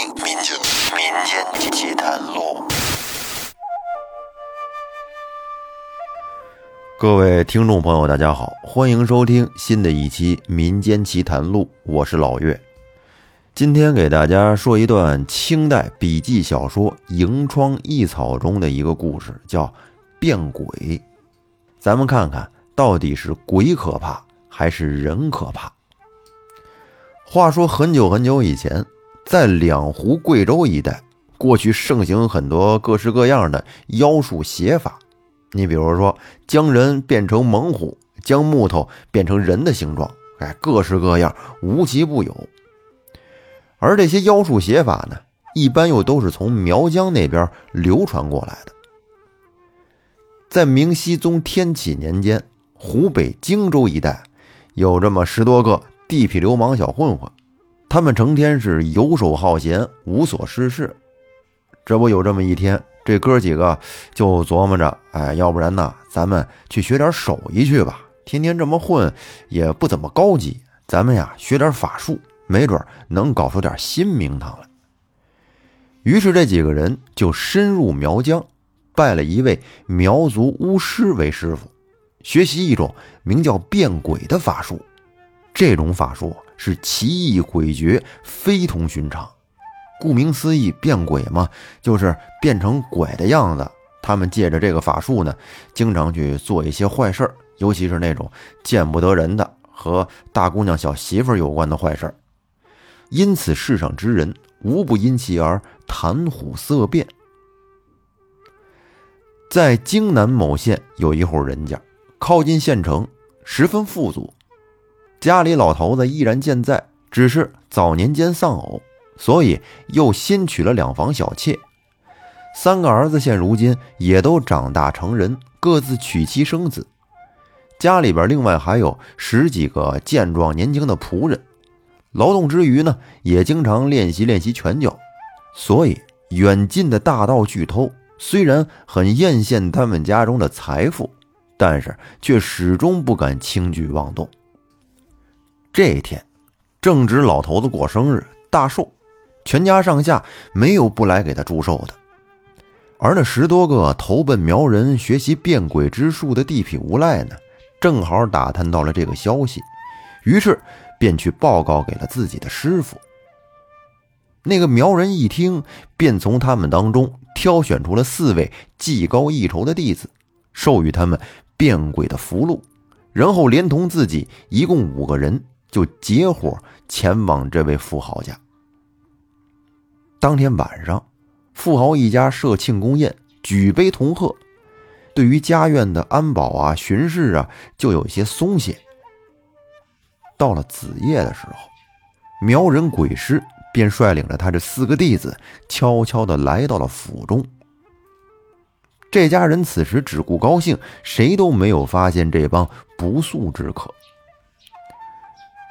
民间民间奇谈录。各位听众朋友，大家好，欢迎收听新的一期《民间奇谈录》，我是老岳。今天给大家说一段清代笔记小说《萤窗异草》中的一个故事，叫“变鬼”。咱们看看到底是鬼可怕还是人可怕。话说很久很久以前，在两湖贵州一带，过去盛行很多各式各样的妖术邪法。你比如说，将人变成猛虎，将木头变成人的形状，哎，各式各样，无奇不有。而这些妖术邪法呢，一般又都是从苗疆那边流传过来的。在明熹宗天启年间，湖北荆州一带有这么十多个地痞流氓小混混，他们成天是游手好闲，无所事事。这不有这么一天，这哥几个就琢磨着，哎，要不然呢，咱们去学点手艺去吧。天天这么混也不怎么高级，咱们呀学点法术。没准能搞出点新名堂来。于是这几个人就深入苗疆，拜了一位苗族巫师为师傅，学习一种名叫变鬼的法术。这种法术是奇异诡谲，非同寻常。顾名思义，变鬼嘛，就是变成鬼的样子。他们借着这个法术呢，经常去做一些坏事尤其是那种见不得人的和大姑娘、小媳妇有关的坏事因此，世上之人无不因其而谈虎色变。在京南某县有一户人家，靠近县城，十分富足。家里老头子依然健在，只是早年间丧偶，所以又新娶了两房小妾。三个儿子现如今也都长大成人，各自娶妻生子。家里边另外还有十几个健壮年轻的仆人。劳动之余呢，也经常练习练习拳脚，所以远近的大盗巨偷虽然很艳羡他们家中的财富，但是却始终不敢轻举妄动。这一天正值老头子过生日大寿，全家上下没有不来给他祝寿的。而那十多个投奔苗人学习变鬼之术的地痞无赖呢，正好打探到了这个消息，于是。便去报告给了自己的师傅。那个苗人一听，便从他们当中挑选出了四位技高一筹的弟子，授予他们变鬼的符箓，然后连同自己一共五个人，就结伙前往这位富豪家。当天晚上，富豪一家设庆功宴，举杯同贺，对于家院的安保啊、巡视啊，就有些松懈。到了子夜的时候，苗人鬼师便率领着他这四个弟子，悄悄地来到了府中。这家人此时只顾高兴，谁都没有发现这帮不速之客。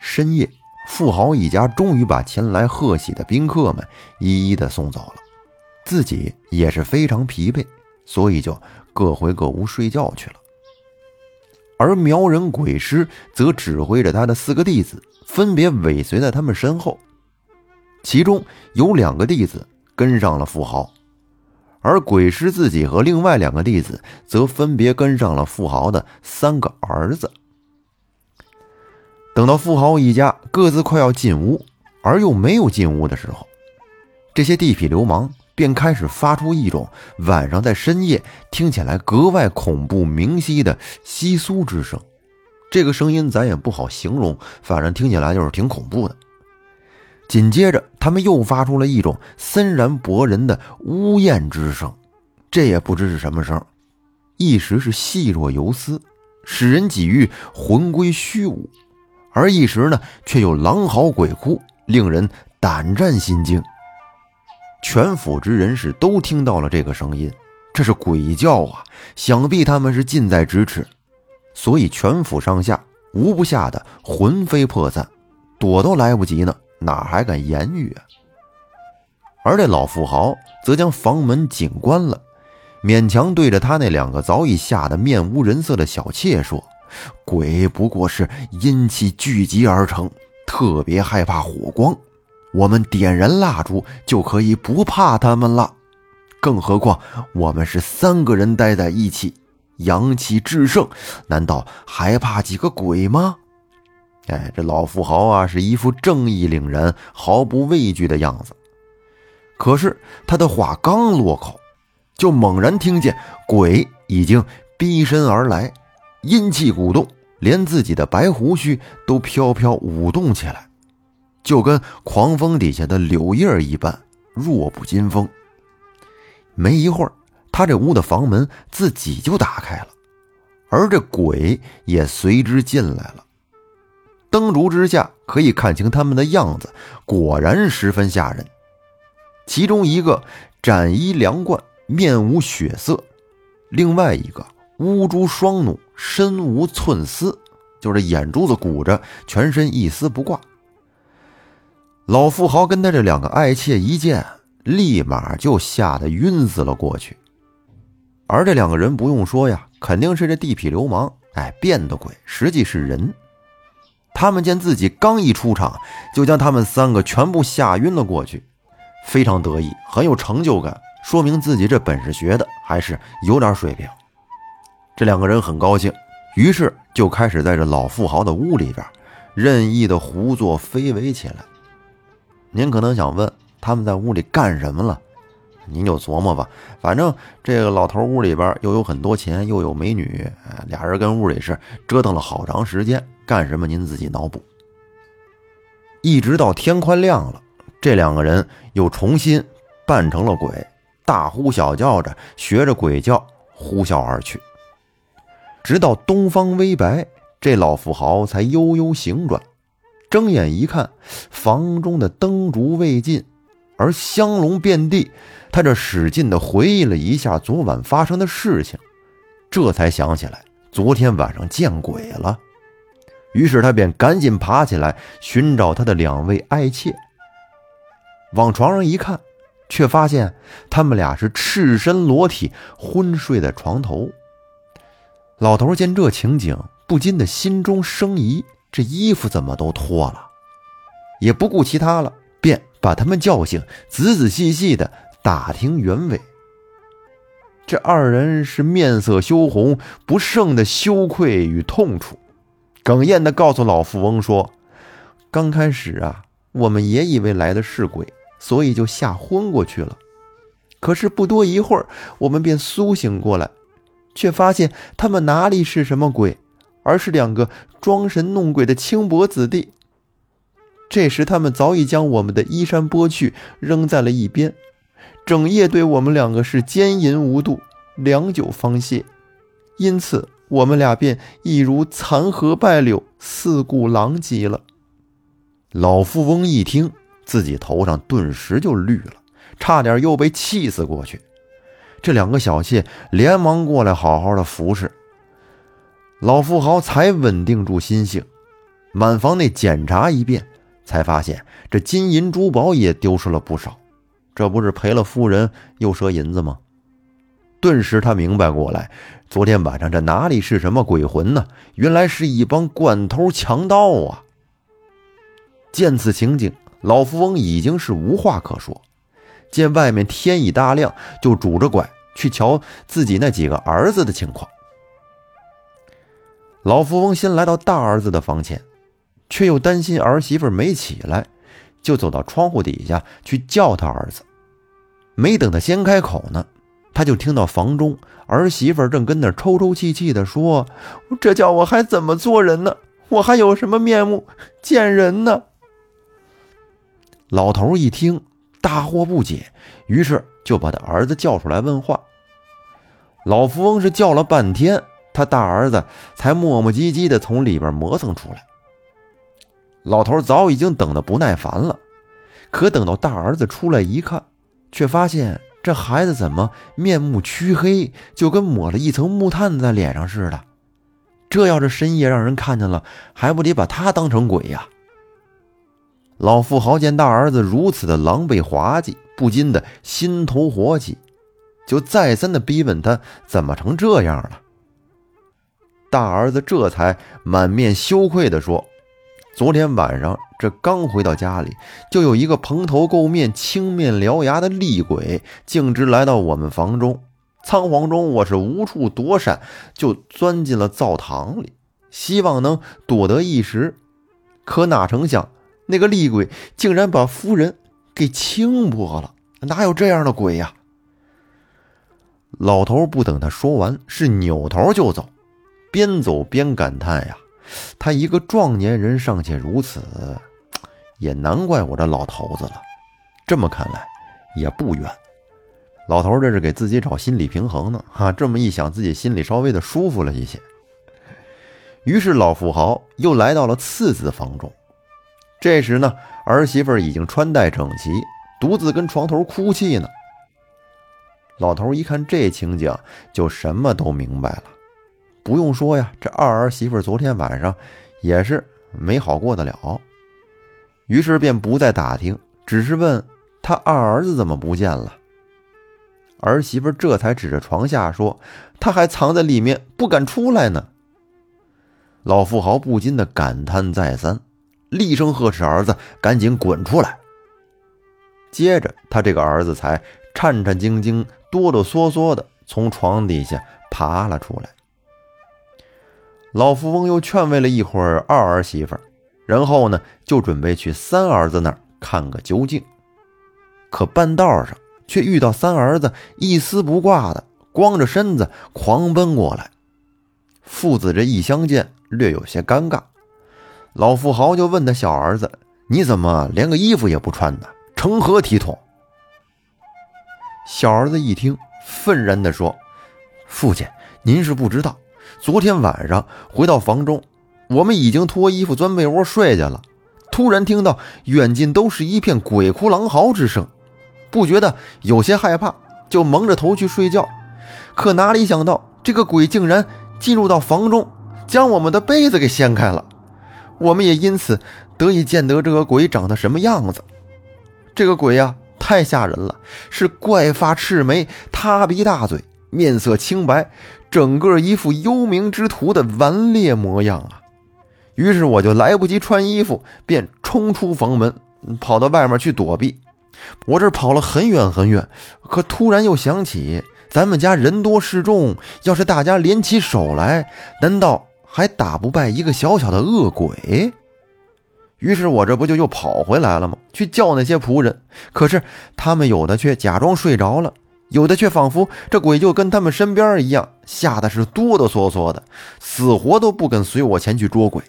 深夜，富豪一家终于把前来贺喜的宾客们一一的送走了，自己也是非常疲惫，所以就各回各屋睡觉去了。而苗人鬼师则指挥着他的四个弟子，分别尾随在他们身后。其中有两个弟子跟上了富豪，而鬼师自己和另外两个弟子则分别跟上了富豪的三个儿子。等到富豪一家各自快要进屋，而又没有进屋的时候，这些地痞流氓。便开始发出一种晚上在深夜听起来格外恐怖明晰的窸窣之声，这个声音咱也不好形容，反正听起来就是挺恐怖的。紧接着，他们又发出了一种森然博人的呜咽之声，这也不知是什么声，一时是细若游丝，使人几欲魂归虚无；而一时呢，却又狼嚎鬼哭，令人胆战心惊。全府之人士都听到了这个声音，这是鬼叫啊！想必他们是近在咫尺，所以全府上下无不吓得魂飞魄散，躲都来不及呢，哪还敢言语啊？而这老富豪则将房门紧关了，勉强对着他那两个早已吓得面无人色的小妾说：“鬼不过是阴气聚集而成，特别害怕火光。”我们点燃蜡烛就可以不怕他们了。更何况我们是三个人待在一起，阳气至盛，难道还怕几个鬼吗？哎，这老富豪啊，是一副正义凛然、毫不畏惧的样子。可是他的话刚落口，就猛然听见鬼已经逼身而来，阴气鼓动，连自己的白胡须都飘飘舞动起来，就跟狂风底下的柳叶一般，弱不禁风。没一会儿，他这屋的房门自己就打开了，而这鬼也随之进来了。灯烛之下可以看清他们的样子，果然十分吓人。其中一个斩衣凉冠，面无血色；另外一个乌珠双怒，身无寸丝，就是眼珠子鼓着，全身一丝不挂。老富豪跟他这两个爱妾一见，立马就吓得晕死了过去。而这两个人不用说呀，肯定是这地痞流氓，哎，变的鬼，实际是人。他们见自己刚一出场，就将他们三个全部吓晕了过去。非常得意，很有成就感，说明自己这本事学的还是有点水平。这两个人很高兴，于是就开始在这老富豪的屋里边任意的胡作非为起来。您可能想问，他们在屋里干什么了？您就琢磨吧。反正这个老头屋里边又有很多钱，又有美女，俩人跟屋里是折腾了好长时间，干什么您自己脑补。一直到天快亮了。这两个人又重新扮成了鬼，大呼小叫着，学着鬼叫呼啸而去。直到东方微白，这老富豪才悠悠醒转，睁眼一看，房中的灯烛未尽，而香笼遍地。他这使劲的回忆了一下昨晚发生的事情，这才想起来昨天晚上见鬼了。于是他便赶紧爬起来寻找他的两位爱妾。往床上一看，却发现他们俩是赤身裸体昏睡在床头。老头见这情景，不禁的心中生疑：这衣服怎么都脱了？也不顾其他了，便把他们叫醒，仔仔细细的打听原委。这二人是面色羞红，不胜的羞愧与痛楚，哽咽的告诉老富翁说：“刚开始啊，我们也以为来的是鬼。”所以就吓昏过去了，可是不多一会儿，我们便苏醒过来，却发现他们哪里是什么鬼，而是两个装神弄鬼的轻薄子弟。这时，他们早已将我们的衣衫剥去，扔在了一边，整夜对我们两个是奸淫无度，良久方歇。因此，我们俩便一如残荷败柳，四顾狼藉了。老富翁一听。自己头上顿时就绿了，差点又被气死过去。这两个小妾连忙过来，好好的服侍。老富豪才稳定住心性，满房内检查一遍，才发现这金银珠宝也丢失了不少。这不是赔了夫人又折银子吗？顿时他明白过来，昨天晚上这哪里是什么鬼魂呢？原来是一帮惯偷强盗啊！见此情景。老富翁已经是无话可说，见外面天已大亮，就拄着拐去瞧自己那几个儿子的情况。老富翁先来到大儿子的房前，却又担心儿媳妇没起来，就走到窗户底下去叫他儿子。没等他先开口呢，他就听到房中儿媳妇正跟那抽抽泣泣的说：“这叫我还怎么做人呢？我还有什么面目见人呢？”老头一听，大惑不解，于是就把他儿子叫出来问话。老富翁是叫了半天，他大儿子才磨磨唧唧的从里边磨蹭出来。老头早已经等得不耐烦了，可等到大儿子出来一看，却发现这孩子怎么面目黢黑，就跟抹了一层木炭在脸上似的。这要是深夜让人看见了，还不得把他当成鬼呀？老富豪见大儿子如此的狼狈滑稽，不禁的心头火起，就再三的逼问他怎么成这样了。大儿子这才满面羞愧的说：“昨天晚上这刚回到家里，就有一个蓬头垢面、青面獠牙的厉鬼，径直来到我们房中。仓皇中，我是无处躲闪，就钻进了灶堂里，希望能躲得一时。可哪成想，那个厉鬼竟然把夫人给轻薄了！哪有这样的鬼呀？老头不等他说完，是扭头就走，边走边感叹呀：“他一个壮年人尚且如此，也难怪我这老头子了。这么看来，也不远。”老头这是给自己找心理平衡呢，哈！这么一想，自己心里稍微的舒服了一些。于是老富豪又来到了次子房中。这时呢，儿媳妇已经穿戴整齐，独自跟床头哭泣呢。老头一看这情景，就什么都明白了。不用说呀，这二儿媳妇昨天晚上也是没好过得了。于是便不再打听，只是问他二儿子怎么不见了。儿媳妇这才指着床下说：“他还藏在里面，不敢出来呢。”老富豪不禁的感叹再三，厉声呵斥儿子赶紧滚出来。接着，他这个儿子才颤颤兢兢、哆哆嗦嗦的从床底下爬了出来。老富翁又劝慰了一会儿二儿媳妇，然后呢，就准备去三儿子那儿看个究竟。可半道上，却遇到三儿子一丝不挂的，光着身子狂奔过来。父子这一相见，略有些尴尬。老富豪就问他小儿子：“你怎么连个衣服也不穿呢？成何体统？”小儿子一听，愤然地说：“父亲，您是不知道，昨天晚上回到房中，我们已经脱衣服钻被窝睡去了，突然听到远近都是一片鬼哭狼嚎之声。”不觉得有些害怕，就蒙着头去睡觉。可哪里想到，这个鬼竟然进入到房中，将我们的被子给掀开了。我们也因此得以见得这个鬼长得什么样子。这个鬼呀，太吓人了，是怪发赤眉、塌鼻大嘴、面色清白，整个一副幽冥之徒的顽劣模样啊！于是我就来不及穿衣服，便冲出房门，跑到外面去躲避。我这跑了很远很远，可突然又想起咱们家人多势众，要是大家联起手来，难道还打不败一个小小的恶鬼？于是我这不就又跑回来了吗？去叫那些仆人，可是他们有的却假装睡着了，有的却仿佛这鬼就跟他们身边一样，吓得是哆哆嗦嗦的，死活都不肯随我前去捉鬼。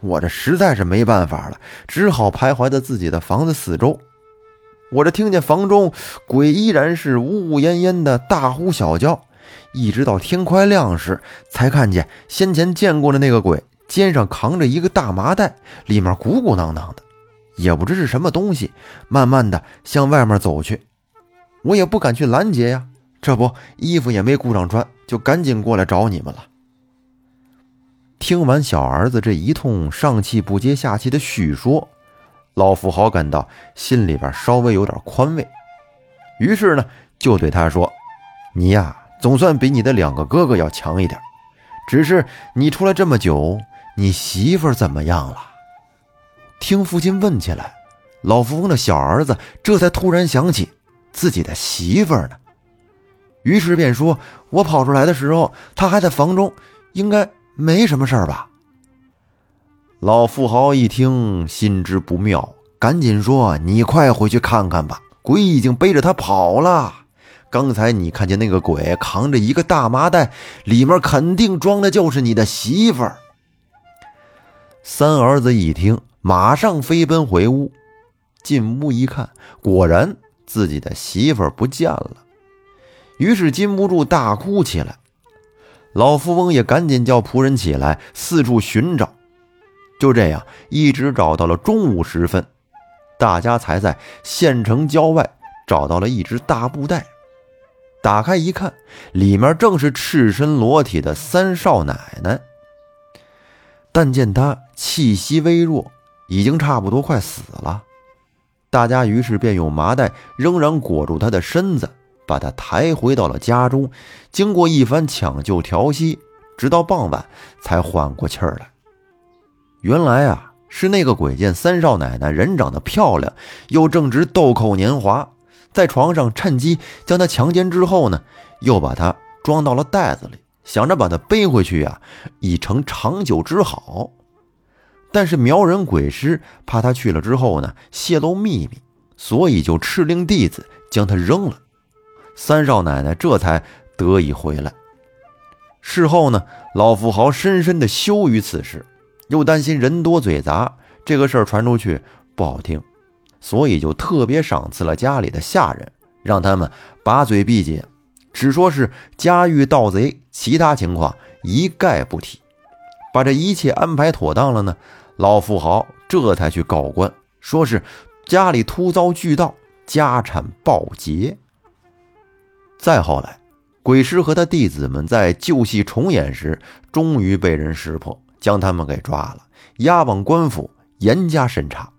我这实在是没办法了，只好徘徊在自己的房子四周。我这听见房中鬼依然是呜呜咽咽的大呼小叫，一直到天快亮时，才看见先前见过的那个鬼肩上扛着一个大麻袋，里面鼓鼓囊囊的，也不知是什么东西，慢慢的向外面走去。我也不敢去拦截呀，这不衣服也没顾上穿，就赶紧过来找你们了。听完小儿子这一通上气不接下气的叙说。老富豪感到心里边稍微有点宽慰，于是呢，就对他说：“你呀，总算比你的两个哥哥要强一点。只是你出来这么久，你媳妇怎么样了？”听父亲问起来，老富翁的小儿子这才突然想起自己的媳妇呢，于是便说：“我跑出来的时候，她还在房中，应该没什么事儿吧。”老富豪一听，心知不妙，赶紧说：“你快回去看看吧，鬼已经背着他跑了。刚才你看见那个鬼扛着一个大麻袋，里面肯定装的就是你的媳妇儿。”三儿子一听，马上飞奔回屋，进屋一看，果然自己的媳妇儿不见了，于是禁不住大哭起来。老富翁也赶紧叫仆人起来，四处寻找。就这样，一直找到了中午时分，大家才在县城郊外找到了一只大布袋。打开一看，里面正是赤身裸体的三少奶奶。但见她气息微弱，已经差不多快死了。大家于是便用麻袋仍然裹住她的身子，把她抬回到了家中。经过一番抢救调息，直到傍晚才缓过气儿来。原来啊，是那个鬼见三少奶奶人长得漂亮，又正值豆蔻年华，在床上趁机将她强奸之后呢，又把她装到了袋子里，想着把她背回去呀，以成长久之好。但是苗人鬼师怕他去了之后呢泄露秘密，所以就敕令弟子将他扔了。三少奶奶这才得以回来。事后呢，老富豪深深的羞于此事，又担心人多嘴杂，这个事儿传出去不好听，所以就特别赏赐了家里的下人，让他们把嘴闭紧，只说是家遇盗贼，其他情况一概不提。把这一切安排妥当了呢，老富豪这才去告官，说是家里突遭巨盗，家产暴劫。再后来，鬼师和他弟子们在旧戏重演时，终于被人识破，将他们给抓了，押往官府严加审查。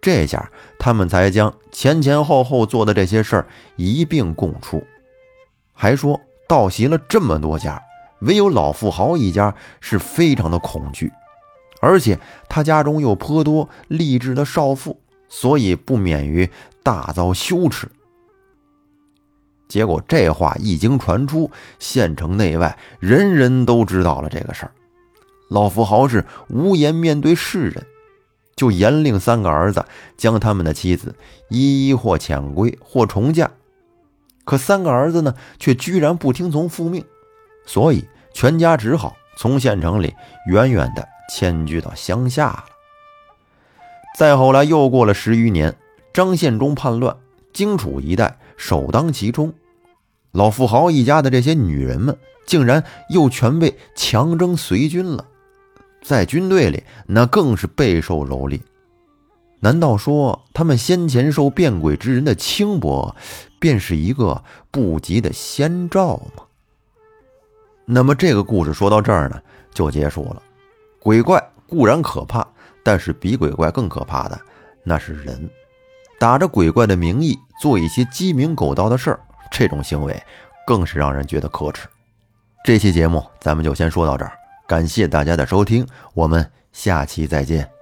这下他们才将前前后后做的这些事儿一并供出，还说盗袭了这么多家。唯有老富豪一家是非常的恐惧，而且他家中又颇多励志的少妇，所以不免于大遭羞耻。结果这话一经传出，县城内外人人都知道了这个事儿。老富豪是无颜面对世人，就严令三个儿子将他们的妻子一一或遣归或重嫁。可三个儿子呢，却居然不听从父命。所以，全家只好从县城里远远的迁居到乡下了。再后来，又过了十余年，张献忠叛乱，荆楚一带首当其冲。老富豪一家的这些女人们，竟然又全被强征随军了，在军队里那更是备受蹂躏。难道说他们先前受变鬼之人的轻薄，便是一个不吉的先兆吗？那么这个故事说到这儿呢，就结束了。鬼怪固然可怕，但是比鬼怪更可怕的那是人，打着鬼怪的名义做一些鸡鸣狗盗的事儿，这种行为更是让人觉得可耻。这期节目咱们就先说到这儿，感谢大家的收听，我们下期再见。